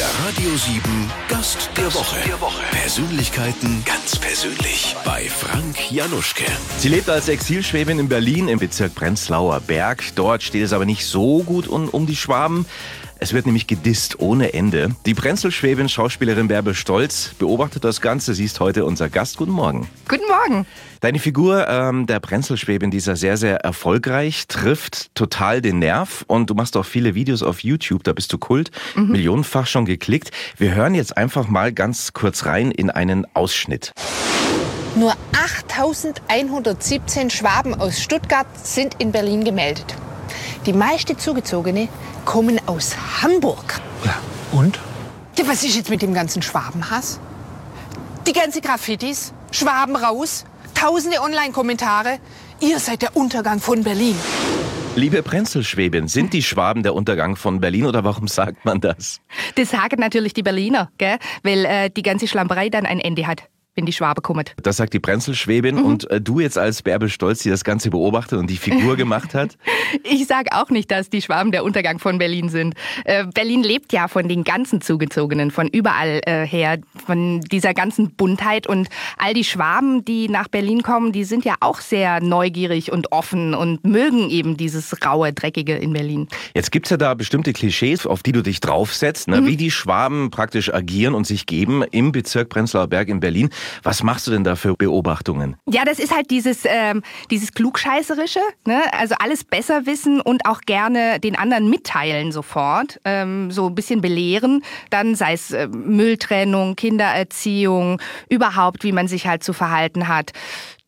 Der Radio 7 Gast der Woche. Der Woche. Persönlichkeiten ganz persönlich bei Frank Januschke. Sie lebt als Exilschwäbin in Berlin im Bezirk Prenzlauer Berg. Dort steht es aber nicht so gut um, um die Schwaben. Es wird nämlich gedisst ohne Ende. Die Prenzelschwäbin, Schauspielerin Bärbel Stolz, beobachtet das Ganze. Sie ist heute unser Gast. Guten Morgen. Guten Morgen. Deine Figur ähm, der Prenzelschwäbin, die ist ja sehr, sehr erfolgreich, trifft total den Nerv und du machst auch viele Videos auf YouTube, da bist du Kult, mhm. millionenfach schon geklickt. Wir hören jetzt einfach mal ganz kurz rein in einen Ausschnitt. Nur 8117 Schwaben aus Stuttgart sind in Berlin gemeldet. Die meisten Zugezogene kommen aus Hamburg. Ja, und? Ja, was ist jetzt mit dem ganzen Schwabenhass? Die ganzen Graffitis, Schwaben raus, tausende Online-Kommentare. Ihr seid der Untergang von Berlin. Liebe Prenzelschwäbin, sind die Schwaben der Untergang von Berlin oder warum sagt man das? Das sagen natürlich die Berliner, gell? weil äh, die ganze Schlamperei dann ein Ende hat wenn die Schwabe kommt. Das sagt die Prenzelschwäbin mhm. und äh, du jetzt als Bärbel Stolz, die das Ganze beobachtet und die Figur gemacht hat? Ich sage auch nicht, dass die Schwaben der Untergang von Berlin sind. Äh, Berlin lebt ja von den ganzen Zugezogenen, von überall äh, her, von dieser ganzen Buntheit und all die Schwaben, die nach Berlin kommen, die sind ja auch sehr neugierig und offen und mögen eben dieses raue, dreckige in Berlin. Jetzt gibt es ja da bestimmte Klischees, auf die du dich draufsetzt, ne? mhm. wie die Schwaben praktisch agieren und sich geben im Bezirk Prenzlauer Berg in Berlin. Was machst du denn da für Beobachtungen? Ja, das ist halt dieses, ähm, dieses Klugscheißerische, ne? also alles besser wissen und auch gerne den anderen mitteilen sofort, ähm, so ein bisschen belehren, dann sei es äh, Mülltrennung, Kindererziehung, überhaupt, wie man sich halt zu verhalten hat.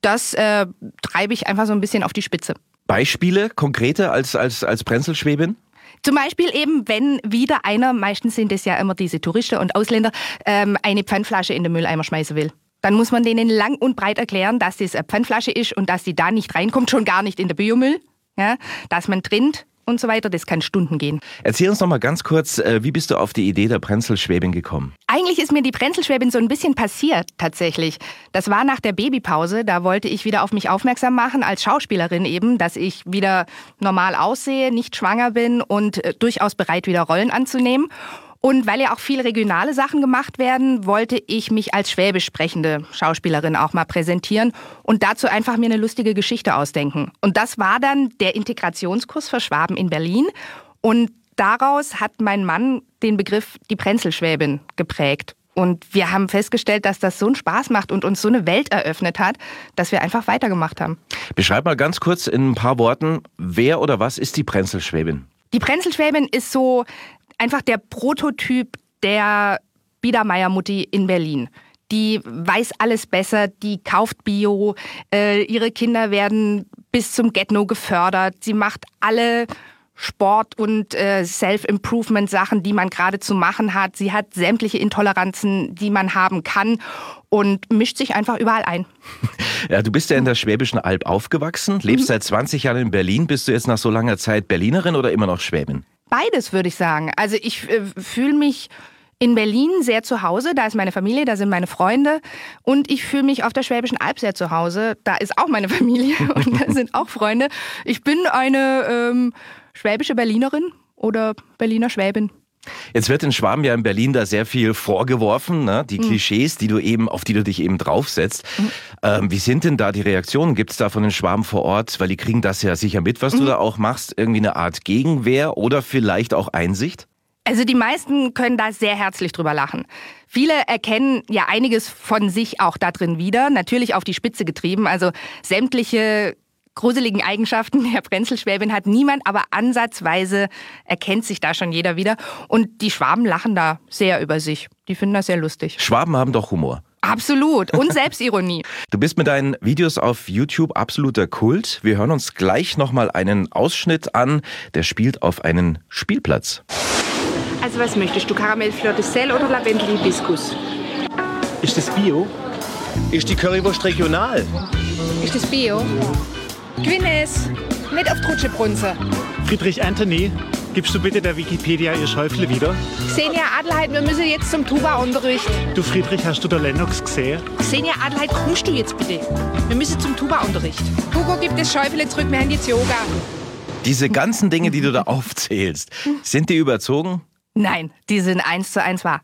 Das äh, treibe ich einfach so ein bisschen auf die Spitze. Beispiele, konkrete als, als, als Prenzelschwäbin? Zum Beispiel eben, wenn wieder einer, meistens sind es ja immer diese Touristen und Ausländer, ähm, eine Pfandflasche in den Mülleimer schmeißen will. Dann muss man denen lang und breit erklären, dass das eine Pfandflasche ist und dass sie da nicht reinkommt, schon gar nicht in den Biomüll. Ja, dass man trennt und so weiter. Das kann Stunden gehen. Erzähl uns noch mal ganz kurz, äh, wie bist du auf die Idee der Prenzelschwäbin gekommen? Eigentlich ist mir die Prenzelschwäbin so ein bisschen passiert, tatsächlich. Das war nach der Babypause. Da wollte ich wieder auf mich aufmerksam machen, als Schauspielerin eben, dass ich wieder normal aussehe, nicht schwanger bin und äh, durchaus bereit, wieder Rollen anzunehmen. Und weil ja auch viele regionale Sachen gemacht werden, wollte ich mich als schwäbisch sprechende Schauspielerin auch mal präsentieren und dazu einfach mir eine lustige Geschichte ausdenken. Und das war dann der Integrationskurs für Schwaben in Berlin. Und daraus hat mein Mann den Begriff die Prenzelschwäbin geprägt. Und wir haben festgestellt, dass das so einen Spaß macht und uns so eine Welt eröffnet hat, dass wir einfach weitergemacht haben. Beschreib mal ganz kurz in ein paar Worten, wer oder was ist die Prenzelschwäbin? Die Prenzelschwäbin ist so einfach der Prototyp der Biedermeier-Mutti in Berlin. Die weiß alles besser, die kauft Bio, äh, ihre Kinder werden bis zum Getno gefördert, sie macht alle Sport- und äh, Self-Improvement-Sachen, die man gerade zu machen hat. Sie hat sämtliche Intoleranzen, die man haben kann und mischt sich einfach überall ein. Ja, du bist ja in der Schwäbischen Alb aufgewachsen, lebst mhm. seit 20 Jahren in Berlin. Bist du jetzt nach so langer Zeit Berlinerin oder immer noch Schwäbin? Beides würde ich sagen. Also ich äh, fühle mich in Berlin sehr zu Hause, da ist meine Familie, da sind meine Freunde und ich fühle mich auf der Schwäbischen Alb sehr zu Hause, da ist auch meine Familie und da sind auch Freunde. Ich bin eine ähm, schwäbische Berlinerin oder Berliner Schwäbin. Jetzt wird in Schwaben ja in Berlin da sehr viel vorgeworfen, ne? die mhm. Klischees, die du eben, auf die du dich eben draufsetzt. Mhm. Ähm, wie sind denn da die Reaktionen? Gibt es da von den Schwaben vor Ort, weil die kriegen das ja sicher mit, was mhm. du da auch machst, irgendwie eine Art Gegenwehr oder vielleicht auch Einsicht? Also die meisten können da sehr herzlich drüber lachen. Viele erkennen ja einiges von sich auch da drin wieder, natürlich auf die Spitze getrieben. Also sämtliche gruseligen Eigenschaften der Brenzelschwäbin hat niemand, aber ansatzweise erkennt sich da schon jeder wieder. Und die Schwaben lachen da sehr über sich. Die finden das sehr lustig. Schwaben haben doch Humor. Absolut. Und Selbstironie. du bist mit deinen Videos auf YouTube absoluter Kult. Wir hören uns gleich nochmal einen Ausschnitt an. Der spielt auf einen Spielplatz. Also was möchtest du? Karamell Fleur de Sel oder Lavendel Hibiskus? Ist das Bio? Ist die Currywurst regional? Ist das Bio? Gwynnes, nicht auf Trutschebrunze. Friedrich Anthony, gibst du bitte der Wikipedia ihr Schäufle wieder? Xenia Adelheid, wir müssen jetzt zum Tuba-Unterricht. Du Friedrich, hast du der Lennox gesehen? Xenia Adelheid, kommst du jetzt bitte? Wir müssen zum Tuba-Unterricht. Hugo gibt das Schäufele zurück, wir haben jetzt Yoga. Diese ganzen Dinge, die du da aufzählst, sind die überzogen? Nein, die sind eins zu eins wahr.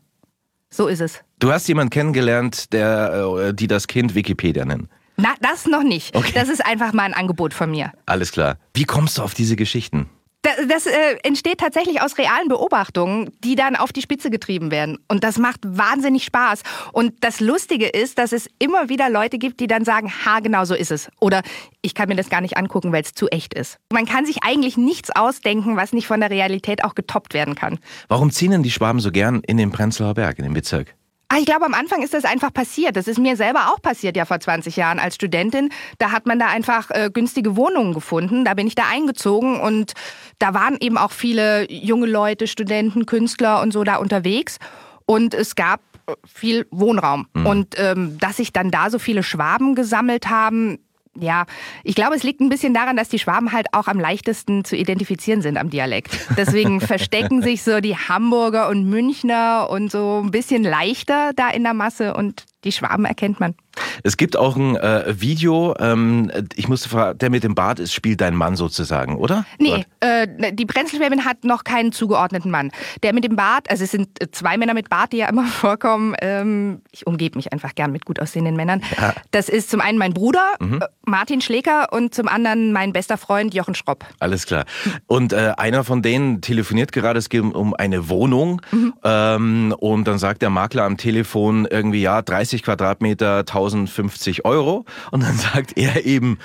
So ist es. Du hast jemanden kennengelernt, der, äh, die das Kind Wikipedia nennen. Na, das noch nicht. Okay. Das ist einfach mal ein Angebot von mir. Alles klar. Wie kommst du auf diese Geschichten? Das, das äh, entsteht tatsächlich aus realen Beobachtungen, die dann auf die Spitze getrieben werden. Und das macht wahnsinnig Spaß. Und das Lustige ist, dass es immer wieder Leute gibt, die dann sagen, ha, genau so ist es. Oder ich kann mir das gar nicht angucken, weil es zu echt ist. Man kann sich eigentlich nichts ausdenken, was nicht von der Realität auch getoppt werden kann. Warum ziehen denn die Schwaben so gern in den Prenzlauer Berg, in den Bezirk? Ah, ich glaube, am Anfang ist das einfach passiert. Das ist mir selber auch passiert, ja, vor 20 Jahren als Studentin. Da hat man da einfach äh, günstige Wohnungen gefunden. Da bin ich da eingezogen und da waren eben auch viele junge Leute, Studenten, Künstler und so da unterwegs. Und es gab äh, viel Wohnraum. Und ähm, dass sich dann da so viele Schwaben gesammelt haben, ja, ich glaube, es liegt ein bisschen daran, dass die Schwaben halt auch am leichtesten zu identifizieren sind am Dialekt. Deswegen verstecken sich so die Hamburger und Münchner und so ein bisschen leichter da in der Masse und die Schwaben erkennt man. Es gibt auch ein äh, Video, ähm, ich musste fragen, der mit dem Bart ist, spielt dein Mann sozusagen, oder? Nee, äh, die Brenzelschwäbin hat noch keinen zugeordneten Mann. Der mit dem Bart, also es sind äh, zwei Männer mit Bart, die ja immer vorkommen. Ähm, ich umgebe mich einfach gern mit gut aussehenden Männern. Ja. Das ist zum einen mein Bruder, Mhm. äh, Martin Schleker, und zum anderen mein bester Freund Jochen Schropp. Alles klar. Und äh, einer von denen telefoniert gerade, es geht um, eine Wohnung. Ähm, und dann sagt der Makler am Telefon irgendwie, ja, 30 Quadratmeter, 1050 Euro. Und dann sagt er eben,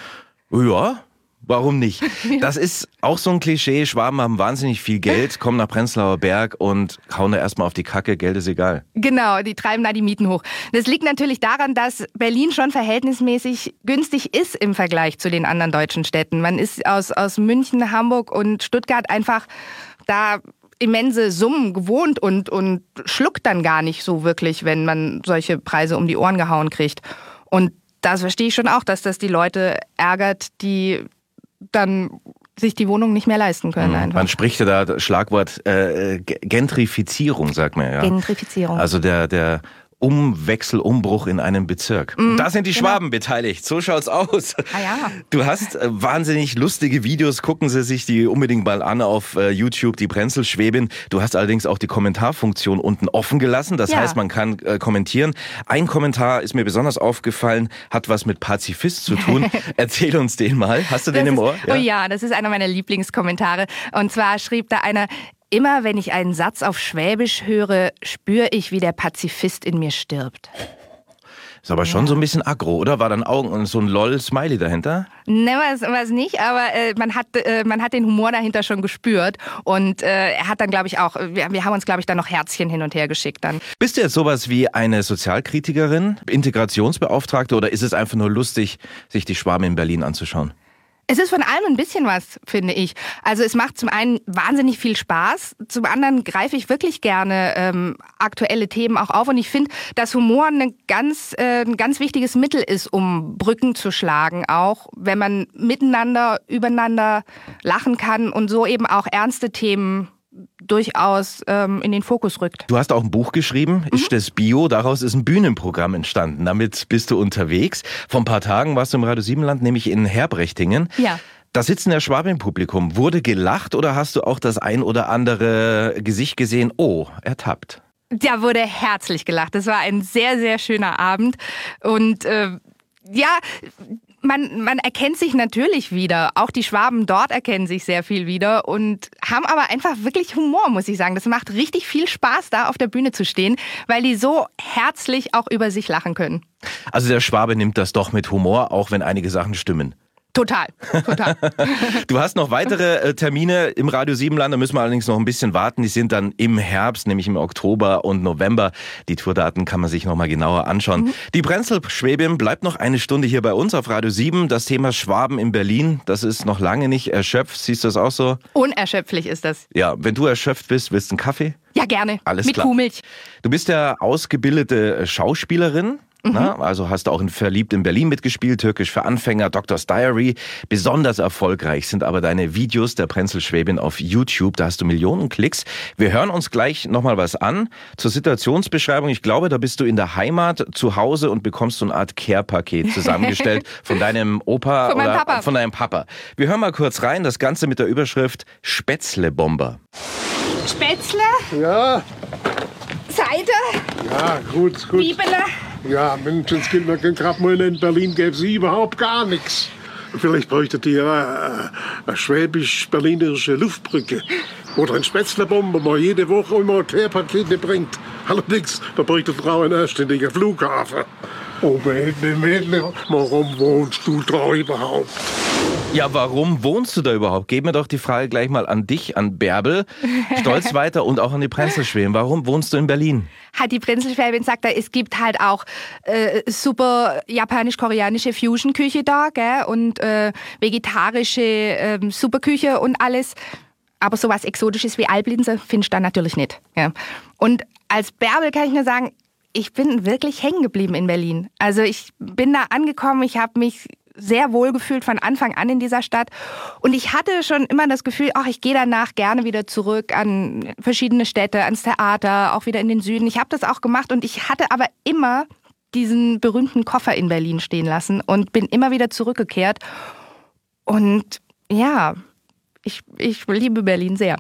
ja, warum nicht? Das ist auch so ein Klischee. Schwaben haben wahnsinnig viel Geld, kommen nach Prenzlauer Berg und hauen da erstmal auf die Kacke, Geld ist egal. Genau, die treiben da die Mieten hoch. Das liegt natürlich daran, dass Berlin schon verhältnismäßig günstig ist im Vergleich zu den anderen deutschen Städten. Man ist aus, aus München, Hamburg und Stuttgart einfach da immense Summen gewohnt und, und schluckt dann gar nicht so wirklich, wenn man solche Preise um die Ohren gehauen kriegt. Und das verstehe ich schon auch, dass das die Leute ärgert, die dann sich die Wohnung nicht mehr leisten können. Einfach. Man spricht ja da das Schlagwort äh, Gentrifizierung, sagt man ja. Gentrifizierung. Also der, der Umwechsel, Umbruch in einem Bezirk. Und da sind die Schwaben beteiligt. So schaut's aus. Ah ja. Du hast äh, wahnsinnig lustige Videos. Gucken Sie sich die unbedingt mal an auf äh, YouTube, die Brenzelschwäbin. Du hast allerdings auch die Kommentarfunktion unten offen gelassen. Das Ja. heißt, man kann äh, kommentieren. Ein Kommentar ist mir besonders aufgefallen, hat was mit Pazifist zu tun. Erzähl uns den mal. Hast du den Das im ist, Ohr? Oh ja, das ist einer meiner Lieblingskommentare. Und zwar schrieb da einer, immer wenn ich einen Satz auf Schwäbisch höre, spüre ich, wie der Pazifist in mir stirbt. Ist aber schon so ein bisschen aggro, oder? War dann Augen und so ein LOL-Smiley dahinter? Ne, was, was nicht, aber äh, man, hat, äh, man hat den Humor dahinter schon gespürt. Und äh, er hat dann, glaube ich, auch, wir, wir haben uns, glaube ich, dann noch Herzchen hin und her geschickt dann. Bist du jetzt sowas wie eine Sozialkritikerin, Integrationsbeauftragte oder ist es einfach nur lustig, sich die Schwaben in Berlin anzuschauen? Es ist von allem ein bisschen was, finde ich. Also es macht zum einen wahnsinnig viel Spaß, zum anderen greife ich wirklich gerne ähm, aktuelle Themen auch auf und ich finde, dass Humor eine ganz, äh, ein ganz wichtiges Mittel ist, um Brücken zu schlagen, auch wenn man miteinander, übereinander lachen kann und so eben auch ernste Themen durchaus ähm, in den Fokus rückt. Du hast auch ein Buch geschrieben, ist das Bio, daraus ist ein Bühnenprogramm entstanden. Damit bist du unterwegs. Vor ein paar Tagen warst du im Radio Siebenland, nämlich in Herbrechtingen. Ja. Da sitzt der Schwabe im Publikum. Wurde gelacht oder hast du auch das ein oder andere Gesicht gesehen? Oh, ertappt. Da wurde herzlich gelacht. Das war ein sehr, sehr schöner Abend. Und äh, ja, man, man erkennt sich natürlich wieder. Auch die Schwaben dort erkennen sich sehr viel wieder und haben aber einfach wirklich Humor, muss ich sagen. Das macht richtig viel Spaß, da auf der Bühne zu stehen, weil die so herzlich auch über sich lachen können. Also der Schwabe nimmt das doch mit Humor, auch wenn einige Sachen stimmen. Total, total. Du hast noch weitere äh, Termine im Radio Siebenland, da müssen wir allerdings noch ein bisschen warten. Die sind dann im Herbst, nämlich im Oktober und November. Die Tourdaten kann man sich noch mal genauer anschauen. Die Brenzel-Schwäbin bleibt noch eine Stunde hier bei uns auf Radio 7. Das Thema Schwaben in Berlin, das ist noch lange nicht erschöpft. Siehst du das auch so? Unerschöpflich ist das. Ja, wenn du erschöpft bist, willst du einen Kaffee? Ja, gerne. Alles Mit klar. Kuhmilch. Du bist ja ausgebildete äh, Schauspielerin. Na, also hast du auch in Verliebt in Berlin mitgespielt, Türkisch für Anfänger, Doctor's Diary. Besonders erfolgreich sind aber deine Videos der Prenzelschwäbin auf YouTube. Da hast du Millionen Klicks. Wir hören uns gleich nochmal was an zur Situationsbeschreibung. Ich glaube, da bist du in der Heimat zu Hause und bekommst so eine Art Care-Paket zusammengestellt von deinem Opa Von meinem oder Papa. von deinem Papa. Wir hören mal kurz rein. Das Ganze mit der Überschrift Spätzle-Bomber. Spätzle, Ja, Cider, ja, gut, gut. Bibele. Ja, Menschenskinder, gerade mal in Berlin gäbe es überhaupt gar nichts. Vielleicht bräuchtet ihr äh, eine schwäbisch-berlinerische Luftbrücke. Oder ein Spätzlebomber, mal jede Woche immer Querpakete bringt. Allerdings, da bräuchte Frau einen anständigen Flughafen. Oh, Mädchen, Mädchen, warum wohnst du da überhaupt? Ja, warum wohnst du da überhaupt? Gib mir doch die Frage gleich mal an dich, an Bärbel, Stolz weiter und auch an die Prenzelschwäben. Warum wohnst du in Berlin? Hat die Prinzelschwäbin sagt, es gibt halt auch äh, super japanisch-koreanische Fusion-Küche da, gell? Und äh, vegetarische äh, Superküche und alles. Aber sowas Exotisches wie Alblinse findest du da natürlich nicht. Ja. Und als Bärbel kann ich nur sagen, ich bin wirklich hängen geblieben in Berlin. Also ich bin da angekommen, ich habe mich sehr wohl gefühlt von Anfang an in dieser Stadt. Und ich hatte schon immer das Gefühl, ach, ich gehe danach gerne wieder zurück an verschiedene Städte, ans Theater, auch wieder in den Süden. Ich habe das auch gemacht und ich hatte aber immer diesen berühmten Koffer in Berlin stehen lassen und bin immer wieder zurückgekehrt. Und ja, ich, ich liebe Berlin sehr.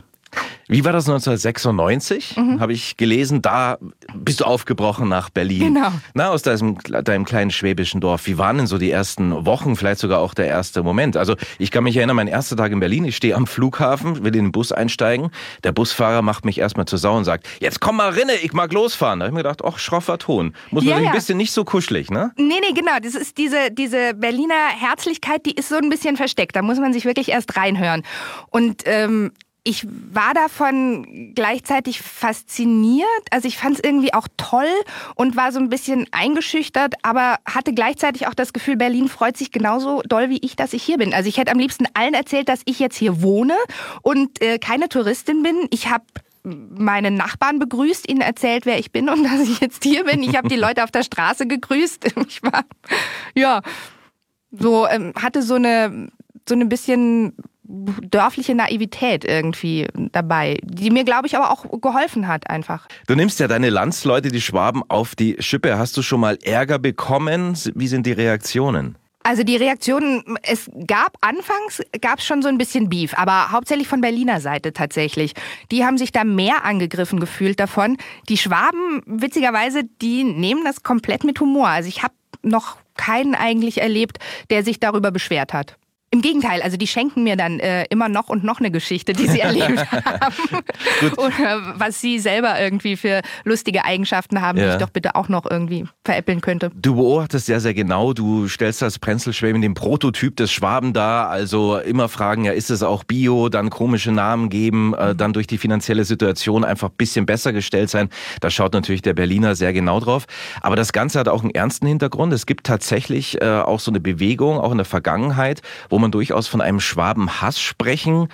Wie war das 1996? Mhm. Habe ich gelesen, da bist du aufgebrochen nach Berlin. Genau. Na, aus deinem, deinem kleinen schwäbischen Dorf. Wie waren denn so die ersten Wochen, vielleicht sogar auch der erste Moment? Also ich kann mich erinnern, mein erster Tag in Berlin, ich stehe am Flughafen, will in den Bus einsteigen. Der Busfahrer macht mich erstmal zur Sau und sagt, jetzt komm mal rinne, ich mag losfahren. Da habe ich mir gedacht, ach, schroffer Ton. Muss man ja, ein bisschen nicht so kuschelig, ne? Nee, nee, genau. Das ist diese, diese Berliner Herzlichkeit, die ist so ein bisschen versteckt. Da muss man sich wirklich erst reinhören. Und ähm, ich war davon gleichzeitig fasziniert. Also ich fand es irgendwie auch toll und war so ein bisschen eingeschüchtert, aber hatte gleichzeitig auch das Gefühl, Berlin freut sich genauso doll wie ich, dass ich hier bin. Also ich hätte am liebsten allen erzählt, dass ich jetzt hier wohne und äh, keine Touristin bin. Ich habe meine Nachbarn begrüßt, ihnen erzählt, wer ich bin und dass ich jetzt hier bin. Ich habe die Leute auf der Straße gegrüßt. Ich war, ja, so, ähm, hatte so eine, so eine bisschen dörfliche Naivität irgendwie dabei, die mir, glaube ich, aber auch geholfen hat einfach. Du nimmst ja deine Landsleute, die Schwaben, auf die Schippe. Hast du schon mal Ärger bekommen? Wie sind die Reaktionen? Also die Reaktionen, es gab anfangs, gab es schon so ein bisschen Beef, aber hauptsächlich von Berliner Seite tatsächlich. Die haben sich da mehr angegriffen gefühlt davon. Die Schwaben, witzigerweise, die nehmen das komplett mit Humor. Also ich habe noch keinen eigentlich erlebt, der sich darüber beschwert hat. Im Gegenteil, also die schenken mir dann äh, immer noch und noch eine Geschichte, die sie erlebt haben. Oder was sie selber irgendwie für lustige Eigenschaften haben, ja. die ich doch bitte auch noch irgendwie veräppeln könnte. Du beobachtest sehr, sehr genau. Du stellst das Prenzelschwäben den Prototyp des Schwaben dar. Also immer fragen, ja, ist es auch Bio? Dann komische Namen geben, äh, dann durch die finanzielle Situation einfach ein bisschen besser gestellt sein. Da schaut natürlich der Berliner sehr genau drauf. Aber das Ganze hat auch einen ernsten Hintergrund. Es gibt tatsächlich äh, auch so eine Bewegung, auch in der Vergangenheit, wo man durchaus von einem Schwabenhass sprechen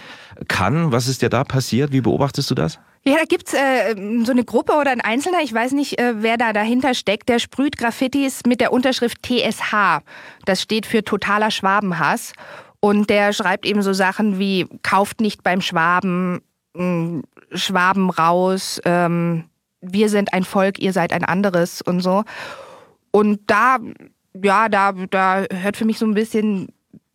kann. Was ist dir da passiert? Wie beobachtest du das? Ja, da gibt's äh, so eine Gruppe oder ein Einzelner, ich weiß nicht, äh, wer da dahinter steckt, der sprüht Graffitis mit der Unterschrift TSH. Das steht für totaler Schwabenhass. Und der schreibt eben so Sachen wie, kauft nicht beim Schwaben, äh, Schwaben raus, ähm, wir sind ein Volk, ihr seid ein anderes und so. Und da, ja, da, da hört für mich so ein bisschen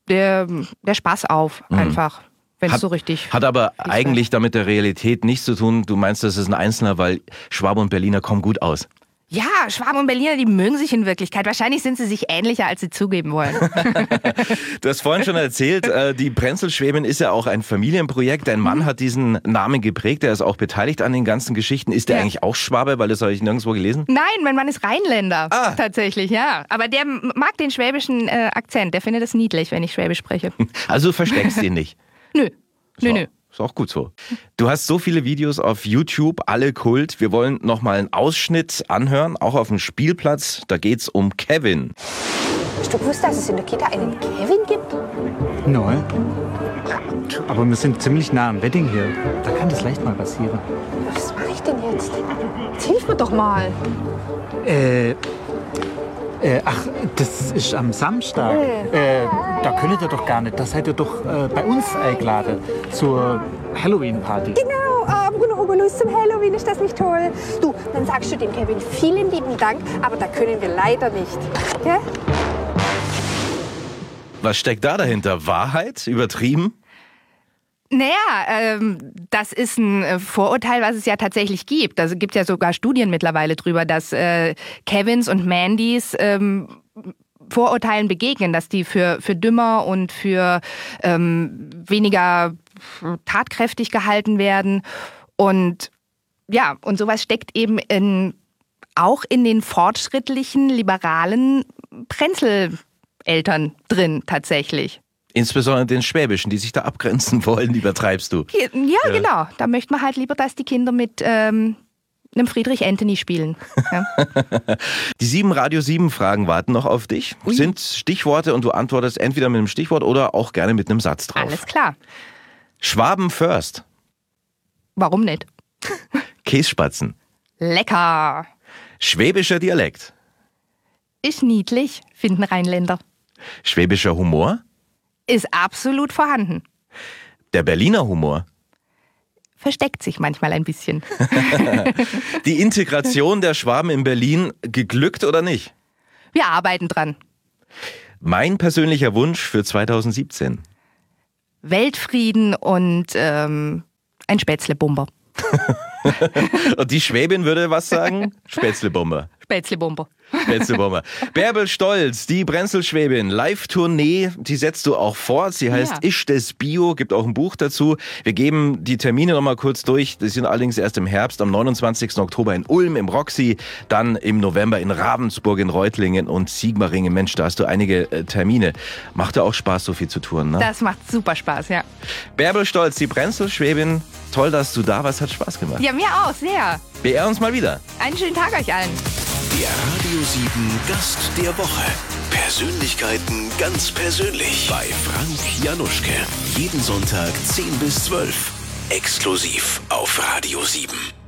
der, der Spaß auf, mhm. einfach. Wenn es so richtig. Hat aber eigentlich damit der Realität nichts zu tun. Du meinst, das ist ein Einzelner, weil Schwabe und Berliner kommen gut aus. Ja, Schwaben und Berliner, die mögen sich in Wirklichkeit. Wahrscheinlich sind sie sich ähnlicher, als sie zugeben wollen. du hast vorhin schon erzählt, äh, die Prenzelschwäbin ist ja auch ein Familienprojekt. Dein Mann mhm. hat diesen Namen geprägt, er ist auch beteiligt an den ganzen Geschichten. Ist der ja. eigentlich auch Schwabe, weil das habe ich nirgendwo gelesen? Nein, mein Mann ist Rheinländer. Ah. Tatsächlich, ja. Aber der mag den schwäbischen äh, Akzent. Der findet es niedlich, wenn ich Schwäbisch spreche. Also du versteckst ihn nicht? Nö. Nö, so. nö. Ist auch gut so. Du hast so viele Videos auf YouTube, alle Kult. Wir wollen noch mal einen Ausschnitt anhören, auch auf dem Spielplatz. Da geht's um Kevin. Hast du gewusst, dass es in der Kita einen Kevin gibt? Nein. Aber wir sind ziemlich nah am Wedding hier. Da kann das leicht mal passieren. Was mache ich denn jetzt? Jetzt hilf mir doch mal. Äh, äh, ach, das ist am Samstag. Äh, da könnt ihr doch gar nicht. Das seid ihr doch äh, bei uns eingeladen zur Halloween-Party. Genau, am Bruno Obolus zum Halloween. Ist das nicht toll? Du, dann sagst du dem Kevin vielen lieben Dank, aber da können wir leider nicht. Gell? Was steckt da dahinter? Wahrheit? Übertrieben? Naja, ähm, das ist ein äh, Vorurteil, was es ja tatsächlich gibt. Also gibt ja sogar Studien mittlerweile drüber, dass äh, Kevins und Mandys ähm, Vorurteilen begegnen, dass die für, für dümmer und für ähm, weniger tatkräftig gehalten werden. Und ja, und sowas steckt eben in, auch in den fortschrittlichen, liberalen Prenzel-Eltern drin tatsächlich. Insbesondere den Schwäbischen, die sich da abgrenzen wollen, übertreibst du. Ja, ja, genau. Da möchte man halt lieber, dass die Kinder mit ähm, einem Friedrich Anthony spielen. Ja. die sieben Radio 7 Fragen warten noch auf dich. Ui. Sind Stichworte und du antwortest entweder mit einem Stichwort oder auch gerne mit einem Satz drauf. Alles klar. Schwaben first. Warum nicht? Kässpatzen. Lecker. Schwäbischer Dialekt. Ist niedlich, finden Rheinländer. Schwäbischer Humor? Ist absolut vorhanden. Der Berliner Humor? Versteckt sich manchmal ein bisschen. Die Integration der Schwaben in Berlin geglückt oder nicht? Wir arbeiten dran. Mein persönlicher Wunsch für 2017? Weltfrieden und ähm, ein Spätzlebomber. und die Schwäbin würde was sagen? Spätzlebomber. Spätzlebomber. Spätzlebomber. Bärbel Stolz, die Brenzelschwäbin, Live-Tournee, die setzt du auch fort. Sie heißt ja. Isch des Bio, gibt auch ein Buch dazu. Wir geben die Termine nochmal kurz durch. Die sind allerdings erst im Herbst, am 29. Oktober in Ulm im Roxy, dann im November in Ravensburg in Reutlingen und Sigmaringen. Mensch, da hast du einige äh, Termine. Macht ja auch Spaß, so viel zu tun, ne? Das macht super Spaß, ja. Bärbel Stolz, die Brenzelschwäbin, toll, dass du da warst, hat Spaß gemacht. Ja, mir auch, sehr. Beehr uns mal wieder. Einen schönen Tag euch allen. Der Radio 7 Gast der Woche. Persönlichkeiten ganz persönlich bei Frank Januschke. Jeden Sonntag 10 bis 12. Exklusiv auf Radio 7.